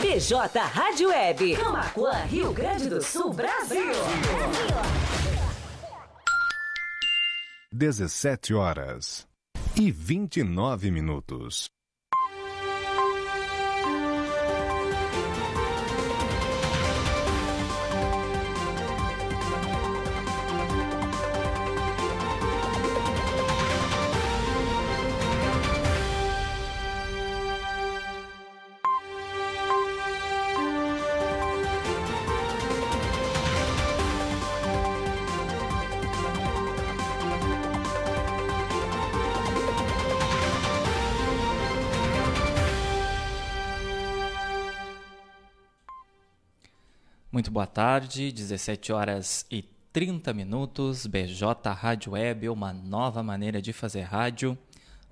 BJ Rádio Web. Camacuã, Rio Grande do Sul. Brasil. 17 horas e 29 minutos. Muito boa tarde, 17 horas e 30 minutos, BJ Rádio Web, uma nova maneira de fazer rádio.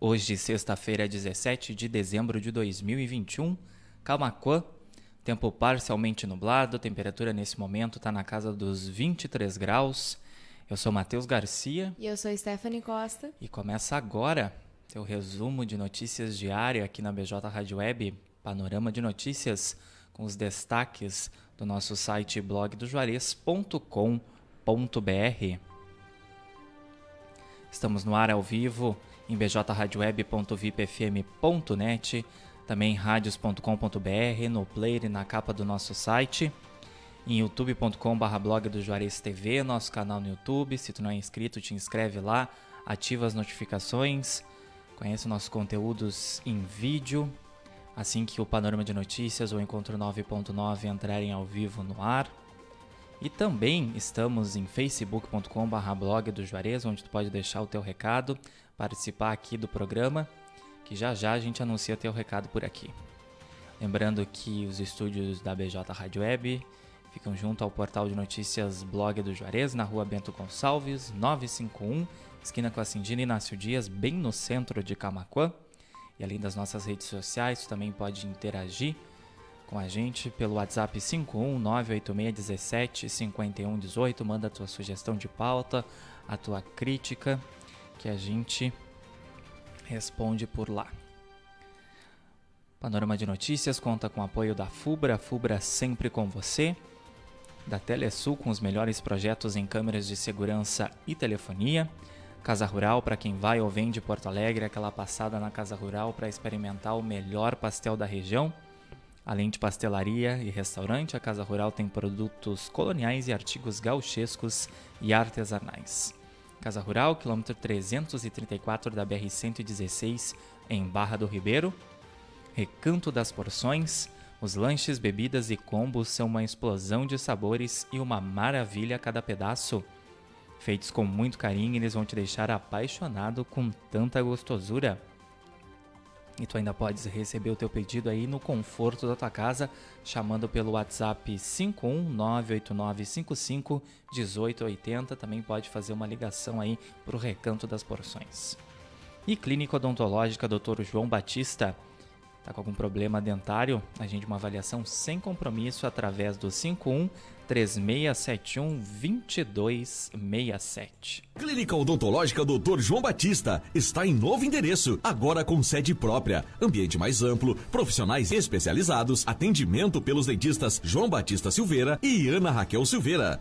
Hoje, sexta-feira, 17 de dezembro de 2021, Camacuã, tempo parcialmente nublado, temperatura nesse momento está na casa dos 23 graus. Eu sou Matheus Garcia. E eu sou Stephanie Costa. E começa agora seu resumo de notícias diária aqui na BJ Rádio Web, panorama de notícias com os destaques do nosso site blogdojuarez.com.br. Estamos no ar ao vivo em bjradioweb.vipfm.net, também radios.com.br, no player e na capa do nosso site, em youtube.com.br blog do Juarez TV, nosso canal no YouTube. Se tu não é inscrito, te inscreve lá, ativa as notificações, conhece nossos conteúdos em vídeo assim que o Panorama de Notícias ou Encontro 9.9 entrarem ao vivo no ar. E também estamos em facebook.com.br blog do Juarez, onde tu pode deixar o teu recado, participar aqui do programa, que já já a gente anuncia teu recado por aqui. Lembrando que os estúdios da BJ Rádio Web ficam junto ao portal de notícias Blog do Juarez, na rua Bento Gonçalves, 951, esquina com a Cindina Inácio Dias, bem no centro de Camacuã. E além das nossas redes sociais, você também pode interagir com a gente pelo WhatsApp 51986175118. Manda a tua sugestão de pauta, a tua crítica, que a gente responde por lá. Panorama de Notícias conta com o apoio da FUBRA, FUBRA sempre com você, da Telesul com os melhores projetos em câmeras de segurança e telefonia Casa Rural, para quem vai ou vem de Porto Alegre, aquela passada na Casa Rural para experimentar o melhor pastel da região. Além de pastelaria e restaurante, a Casa Rural tem produtos coloniais e artigos gauchescos e artesanais. Casa Rural, quilômetro 334 da BR-116, em Barra do Ribeiro. Recanto das Porções, os lanches, bebidas e combos são uma explosão de sabores e uma maravilha a cada pedaço. Feitos com muito carinho, eles vão te deixar apaixonado com tanta gostosura. E tu ainda podes receber o teu pedido aí no conforto da tua casa, chamando pelo WhatsApp 51989551880. Também pode fazer uma ligação aí para o Recanto das Porções. E Clínica Odontológica Dr. João Batista. Tá com algum problema dentário? A gente uma avaliação sem compromisso através do 51 3671 2267. Clínica Odontológica Dr. João Batista está em novo endereço, agora com sede própria, ambiente mais amplo, profissionais especializados, atendimento pelos dentistas João Batista Silveira e Ana Raquel Silveira.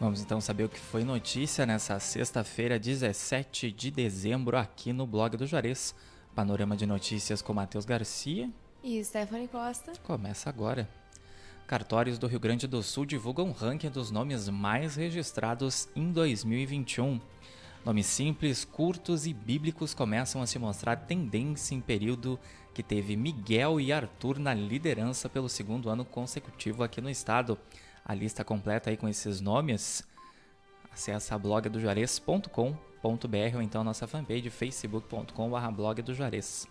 Vamos então saber o que foi notícia nessa sexta-feira, 17 de dezembro, aqui no blog do Juarez. Panorama de notícias com Matheus Garcia e Stephanie Costa. Começa agora. Cartórios do Rio Grande do Sul divulgam um ranking dos nomes mais registrados em 2021. Nomes simples, curtos e bíblicos começam a se mostrar tendência em período que teve Miguel e Arthur na liderança pelo segundo ano consecutivo aqui no estado. A lista completa aí com esses nomes, acessa blogdojuarez.com.br ou então nossa fanpage facebook.com.br blog do Juarez.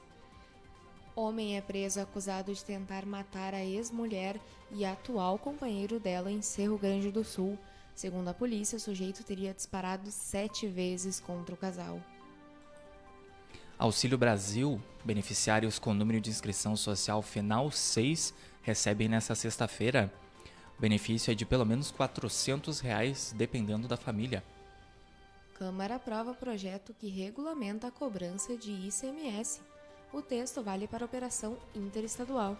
Homem é preso acusado de tentar matar a ex-mulher e atual companheiro dela em Cerro Grande do Sul. Segundo a polícia, o sujeito teria disparado sete vezes contra o casal. Auxílio Brasil, beneficiários com número de inscrição social final 6 recebem nesta sexta-feira. O benefício é de pelo menos 400 reais, dependendo da família. Câmara aprova projeto que regulamenta a cobrança de ICMS. O texto vale para operação interestadual.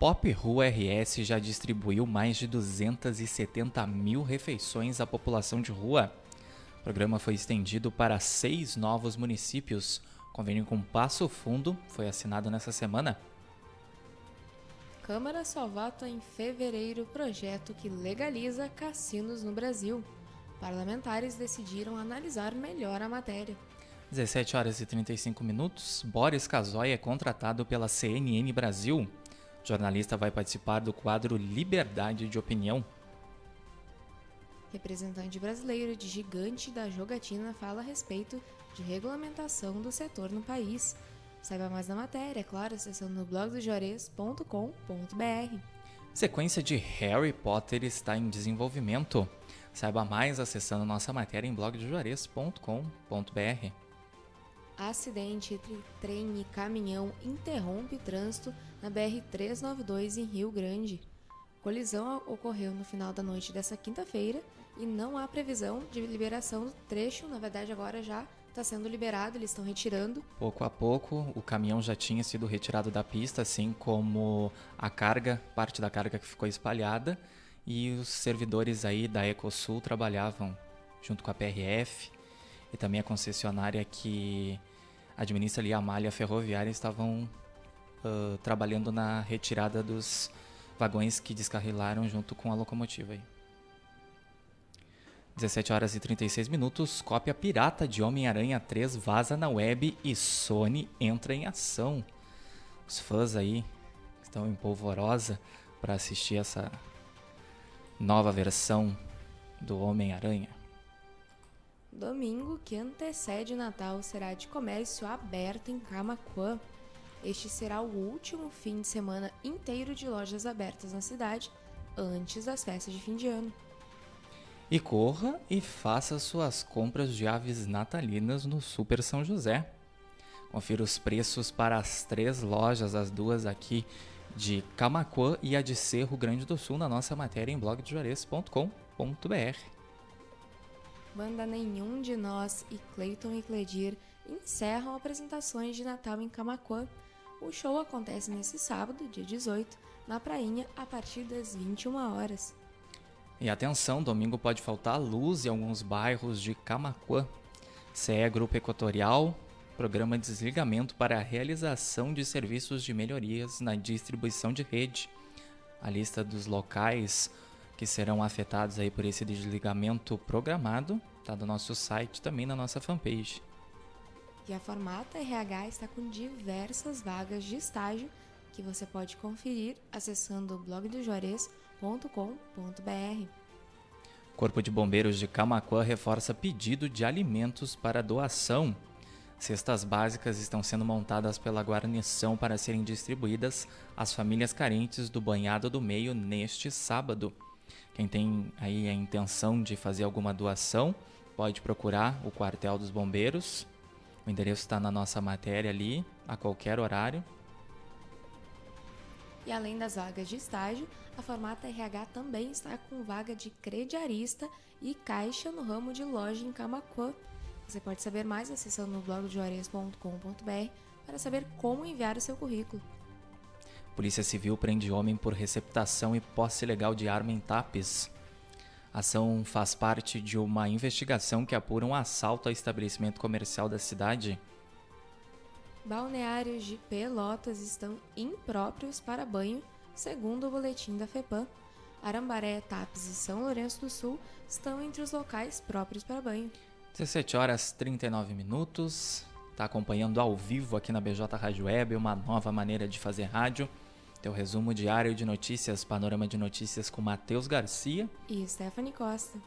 Pop Rua RS já distribuiu mais de 270 mil refeições à população de rua. O programa foi estendido para seis novos municípios. Convênio com Passo Fundo foi assinado nessa semana. Câmara só vota em fevereiro projeto que legaliza cassinos no Brasil. Parlamentares decidiram analisar melhor a matéria. 17 horas e 35 minutos. Boris Casoy é contratado pela CNN Brasil. O jornalista vai participar do quadro Liberdade de Opinião. Representante brasileiro de gigante da jogatina fala a respeito de regulamentação do setor no país. Saiba mais na matéria, é claro, acessando blogdojores.com.br. Sequência de Harry Potter está em desenvolvimento. Saiba mais acessando nossa matéria em blogdojores.com.br. Acidente entre trem e caminhão interrompe trânsito na BR-392 em Rio Grande. Colisão ocorreu no final da noite dessa quinta-feira e não há previsão de liberação do trecho. Na verdade, agora já está sendo liberado, eles estão retirando. Pouco a pouco, o caminhão já tinha sido retirado da pista, assim como a carga, parte da carga que ficou espalhada, e os servidores aí da Ecosul trabalhavam junto com a PRF e também a concessionária que administra ali a malha ferroviária estavam uh, trabalhando na retirada dos vagões que descarrilaram junto com a locomotiva aí. 17 horas e 36 minutos, cópia pirata de Homem-Aranha 3 vaza na web e Sony entra em ação. Os fãs aí estão em polvorosa para assistir essa nova versão do Homem-Aranha. Domingo, que antecede o Natal, será de comércio aberto em Camaquã. Este será o último fim de semana inteiro de lojas abertas na cidade, antes das festas de fim de ano. E corra e faça suas compras de aves natalinas no Super São José. Confira os preços para as três lojas, as duas aqui de Camacuã e a de Cerro Grande do Sul na nossa matéria em blogdejores.com.br. Banda Nenhum de Nós e Clayton e Cledir encerram apresentações de Natal em Camacuã. O show acontece nesse sábado, dia 18, na Prainha, a partir das 21 horas. E atenção, domingo pode faltar luz em alguns bairros de Camacuã. CE Grupo Equatorial, programa de desligamento para a realização de serviços de melhorias na distribuição de rede. A lista dos locais que serão afetados aí por esse desligamento programado está no nosso site, também na nossa fanpage. E a Formata RH está com diversas vagas de estágio que você pode conferir acessando blogdojuarez.com.br. Corpo de Bombeiros de Camacuã reforça pedido de alimentos para doação. Cestas básicas estão sendo montadas pela guarnição para serem distribuídas às famílias carentes do Banhado do Meio neste sábado. Quem tem aí a intenção de fazer alguma doação, pode procurar o quartel dos bombeiros. O endereço está na nossa matéria ali, a qualquer horário. E além das vagas de estágio, a Formata RH também está com vaga de crediarista e caixa no ramo de loja em Camacuã. Você pode saber mais acessando o blog de para saber como enviar o seu currículo. Polícia Civil prende homem por receptação e posse ilegal de arma em Tapes. A ação faz parte de uma investigação que apura um assalto a estabelecimento comercial da cidade. Balneários de Pelotas estão impróprios para banho, segundo o boletim da FEPAM. Arambaré, Tapes e São Lourenço do Sul estão entre os locais próprios para banho. 17 horas 39 minutos. Está acompanhando ao vivo aqui na BJ Rádio Web uma nova maneira de fazer rádio. Teu resumo diário de notícias, panorama de notícias com Matheus Garcia e Stephanie Costa.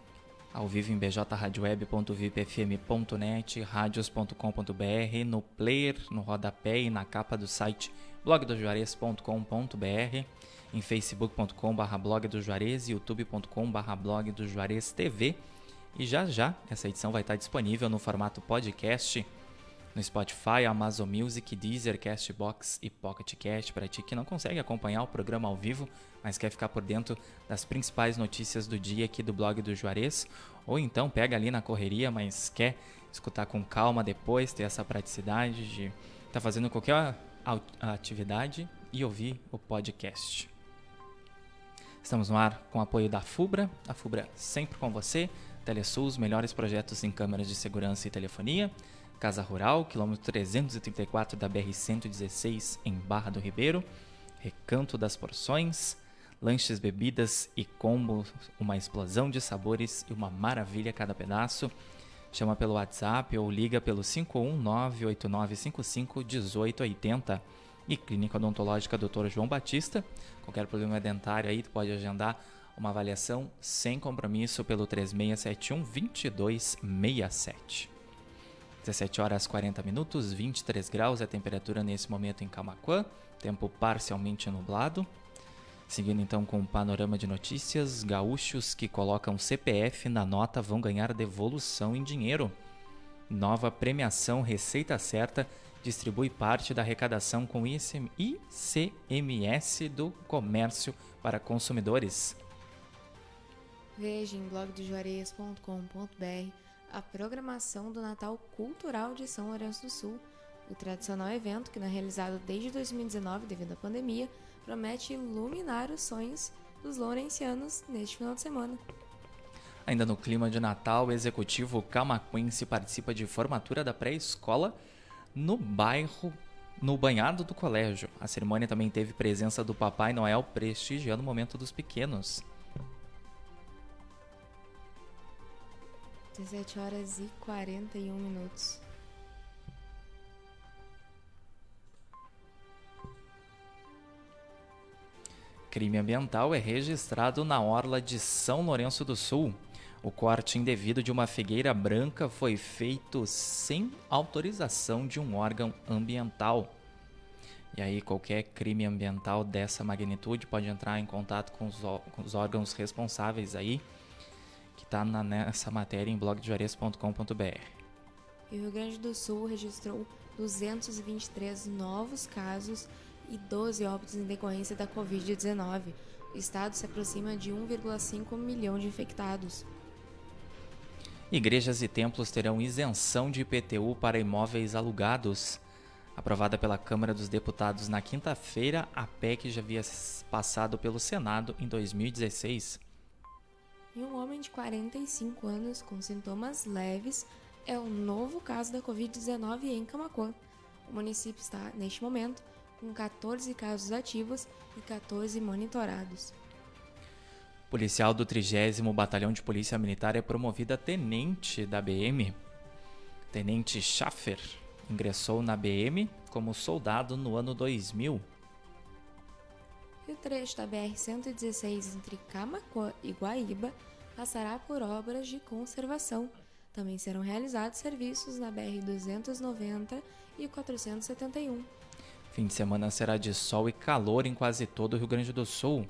Ao vivo em bjradioweb.vipfm.net, radios.com.br, no player, no rodapé e na capa do site blogdojuarez.com.br, em facebook.com.br blog Juarez, youtube.com.br blog TV. E já já essa edição vai estar disponível no formato podcast no Spotify, Amazon Music, Deezer, Castbox e Pocket Cast para ti que não consegue acompanhar o programa ao vivo, mas quer ficar por dentro das principais notícias do dia aqui do blog do Juarez, ou então pega ali na correria, mas quer escutar com calma depois, ter essa praticidade de estar tá fazendo qualquer atividade e ouvir o podcast. Estamos no ar com o apoio da FUBRA, a FUBRA sempre com você, Telesul, os melhores projetos em câmeras de segurança e telefonia, Casa Rural, quilômetro 334 da BR-116 em Barra do Ribeiro, Recanto das Porções, lanches, bebidas e combo, uma explosão de sabores e uma maravilha cada pedaço. Chama pelo WhatsApp ou liga pelo 51989551880. E Clínica Odontológica Dr. João Batista. Qualquer problema dentário aí, tu pode agendar uma avaliação sem compromisso pelo 3671 2267. 17 horas 40 minutos, 23 graus é a temperatura nesse momento em Camacuã, tempo parcialmente nublado. Seguindo então com o panorama de notícias, gaúchos que colocam CPF na nota vão ganhar devolução em dinheiro. Nova premiação Receita Certa distribui parte da arrecadação com ICMS do comércio para consumidores. Veja em blogdojuarez.com.br a programação do Natal Cultural de São Lourenço do Sul. O tradicional evento, que não é realizado desde 2019 devido à pandemia, promete iluminar os sonhos dos lourencianos neste final de semana. Ainda no clima de Natal, o executivo camaquense participa de formatura da pré-escola no bairro, no banhado do colégio. A cerimônia também teve presença do Papai Noel prestigiando o momento dos pequenos. 17 horas e 41 minutos. Crime ambiental é registrado na orla de São Lourenço do Sul. O corte indevido de uma figueira branca foi feito sem autorização de um órgão ambiental. E aí, qualquer crime ambiental dessa magnitude pode entrar em contato com os, com os órgãos responsáveis aí que está nessa matéria em blogdejuarez.com.br. O Rio Grande do Sul registrou 223 novos casos e 12 óbitos em decorrência da Covid-19. O estado se aproxima de 1,5 milhão de infectados. Igrejas e templos terão isenção de IPTU para imóveis alugados. Aprovada pela Câmara dos Deputados na quinta-feira, a PEC já havia passado pelo Senado em 2016 e um homem de 45 anos com sintomas leves é o novo caso da Covid-19 em Camacuã. O município está, neste momento, com 14 casos ativos e 14 monitorados. Policial do 30 Batalhão de Polícia Militar é promovido a tenente da BM. Tenente Schaffer ingressou na BM como soldado no ano 2000. E o trecho da BR-116 entre Camacuã e Guaíba passará por obras de conservação. Também serão realizados serviços na BR-290 e 471. Fim de semana será de sol e calor em quase todo o Rio Grande do Sul.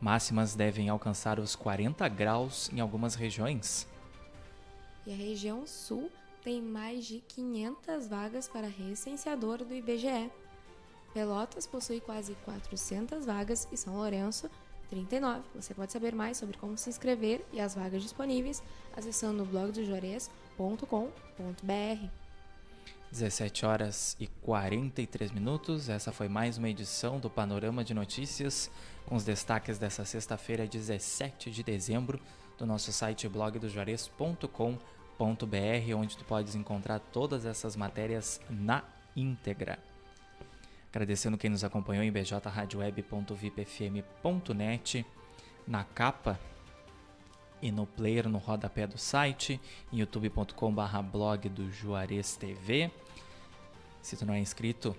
Máximas devem alcançar os 40 graus em algumas regiões. E a região sul tem mais de 500 vagas para recenseador do IBGE. Pelotas possui quase 400 vagas e São Lourenço 39. Você pode saber mais sobre como se inscrever e as vagas disponíveis acessando o blogdojuarez.com.br. 17 horas e 43 minutos. Essa foi mais uma edição do Panorama de Notícias com os destaques dessa sexta-feira, 17 de dezembro, do nosso site blogdojuarez.com.br, onde tu podes encontrar todas essas matérias na íntegra. Agradecendo quem nos acompanhou em bjradioweb.vipfm.net, na capa e no player no rodapé do site, em youtube.com.br blog do Juarez TV. Se tu não é inscrito,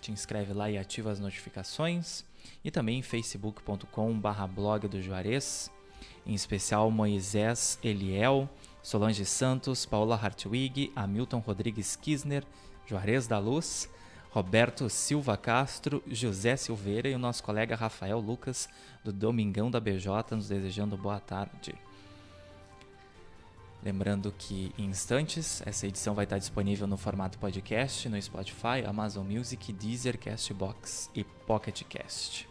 te inscreve lá e ativa as notificações. E também em facebook.com.br blog do Juarez. em especial Moisés Eliel, Solange Santos, Paula Hartwig, Hamilton Rodrigues Kisner, Juarez da Luz, Roberto Silva Castro, José Silveira e o nosso colega Rafael Lucas, do Domingão da BJ, nos desejando boa tarde. Lembrando que em instantes essa edição vai estar disponível no formato podcast no Spotify, Amazon Music, Deezer, Castbox e Pocket Cast.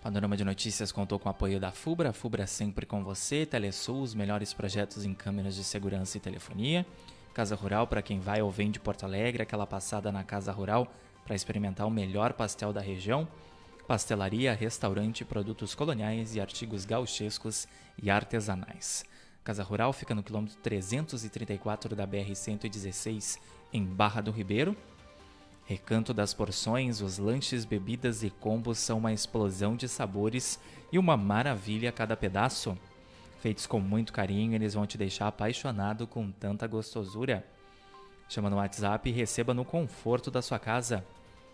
Panorama de Notícias contou com o apoio da FUBRA, FUBRA sempre com você, Telesul, os melhores projetos em câmeras de segurança e telefonia, Casa Rural para quem vai ou vem de Porto Alegre, aquela passada na Casa Rural para experimentar o melhor pastel da região, pastelaria, restaurante, produtos coloniais e artigos gauchescos e artesanais. Casa Rural fica no quilômetro 334 da BR-116, em Barra do Ribeiro. Recanto das porções, os lanches, bebidas e combos são uma explosão de sabores e uma maravilha a cada pedaço. Feitos com muito carinho, eles vão te deixar apaixonado com tanta gostosura. Chama no WhatsApp e receba no conforto da sua casa.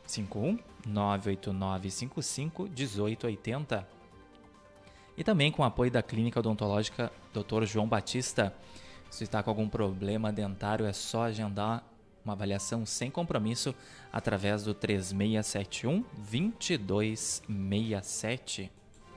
51 98955 1880 e também com o apoio da Clínica Odontológica Dr. João Batista. Se está com algum problema dentário, é só agendar uma avaliação sem compromisso através do 3671 2267.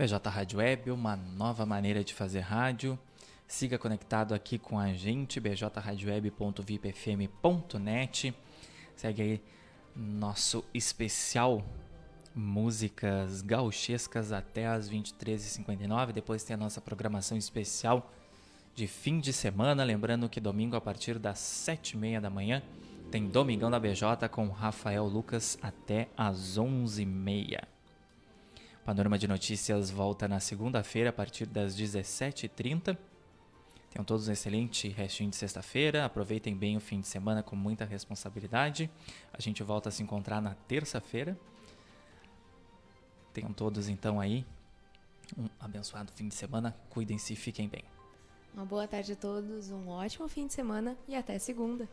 BJ Rádio Web, uma nova maneira de fazer rádio. Siga conectado aqui com a gente, bjradioweb.vipfm.net. Segue aí nosso especial músicas gauchescas até as 23h59. Depois tem a nossa programação especial de fim de semana. Lembrando que domingo, a partir das 7h30 da manhã, tem Domingão da BJ com Rafael Lucas até as 11h30. Panorama de Notícias volta na segunda-feira a partir das 17h30. Tenham todos um excelente restinho de sexta-feira. Aproveitem bem o fim de semana com muita responsabilidade. A gente volta a se encontrar na terça-feira. Tenham todos então aí um abençoado fim de semana. Cuidem-se e fiquem bem. Uma boa tarde a todos, um ótimo fim de semana e até segunda.